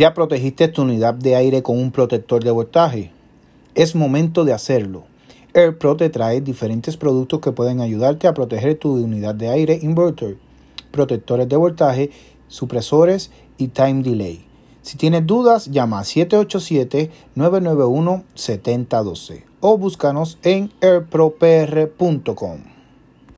¿Ya protegiste tu unidad de aire con un protector de voltaje? Es momento de hacerlo. AirPro te trae diferentes productos que pueden ayudarte a proteger tu unidad de aire inverter, protectores de voltaje, supresores y time delay. Si tienes dudas, llama a 787-991-7012 o búscanos en airpropr.com.